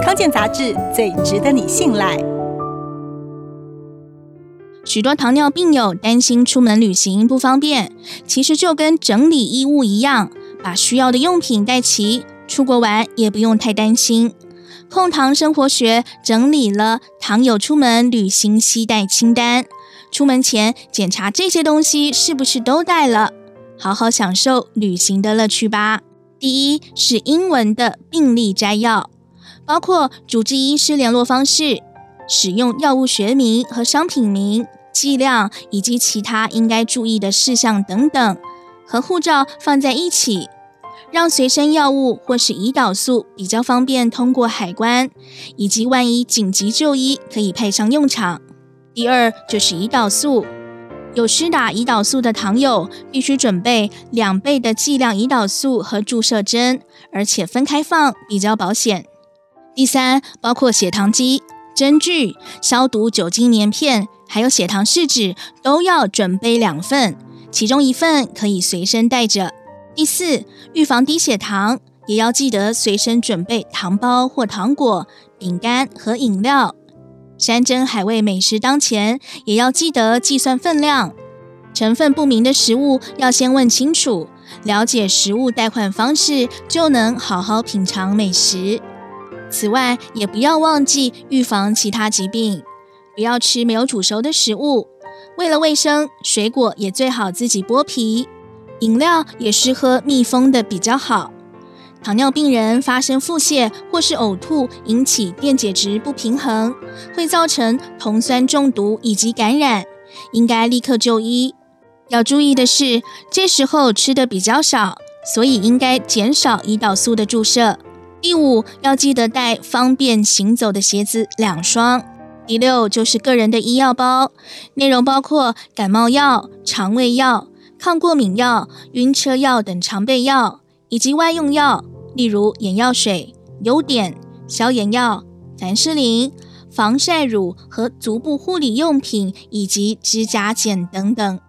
康健杂志最值得你信赖。许多糖尿病友担心出门旅行不方便，其实就跟整理衣物一样，把需要的用品带齐，出国玩也不用太担心。控糖生活学整理了糖友出门旅行携带清单，出门前检查这些东西是不是都带了，好好享受旅行的乐趣吧。第一是英文的病历摘要，包括主治医师联络方式。使用药物学名和商品名、剂量以及其他应该注意的事项等等，和护照放在一起，让随身药物或是胰岛素比较方便通过海关，以及万一紧急就医可以派上用场。第二就是胰岛素，有施打胰岛素的糖友必须准备两倍的剂量胰岛素和注射针，而且分开放比较保险。第三包括血糖机。针具、消毒酒精棉片，还有血糖试纸，都要准备两份，其中一份可以随身带着。第四，预防低血糖，也要记得随身准备糖包或糖果、饼干和饮料。山珍海味美食当前，也要记得计算分量。成分不明的食物要先问清楚，了解食物代换方式，就能好好品尝美食。此外，也不要忘记预防其他疾病，不要吃没有煮熟的食物。为了卫生，水果也最好自己剥皮。饮料也是喝密封的比较好。糖尿病人发生腹泻或是呕吐，引起电解质不平衡，会造成酮酸中毒以及感染，应该立刻就医。要注意的是，这时候吃的比较少，所以应该减少胰岛素的注射。第五，要记得带方便行走的鞋子两双。第六，就是个人的医药包，内容包括感冒药、肠胃药、抗过敏药、晕车药等常备药，以及外用药，例如眼药水、优碘、消炎药、凡士林、防晒乳和足部护理用品，以及指甲剪等等。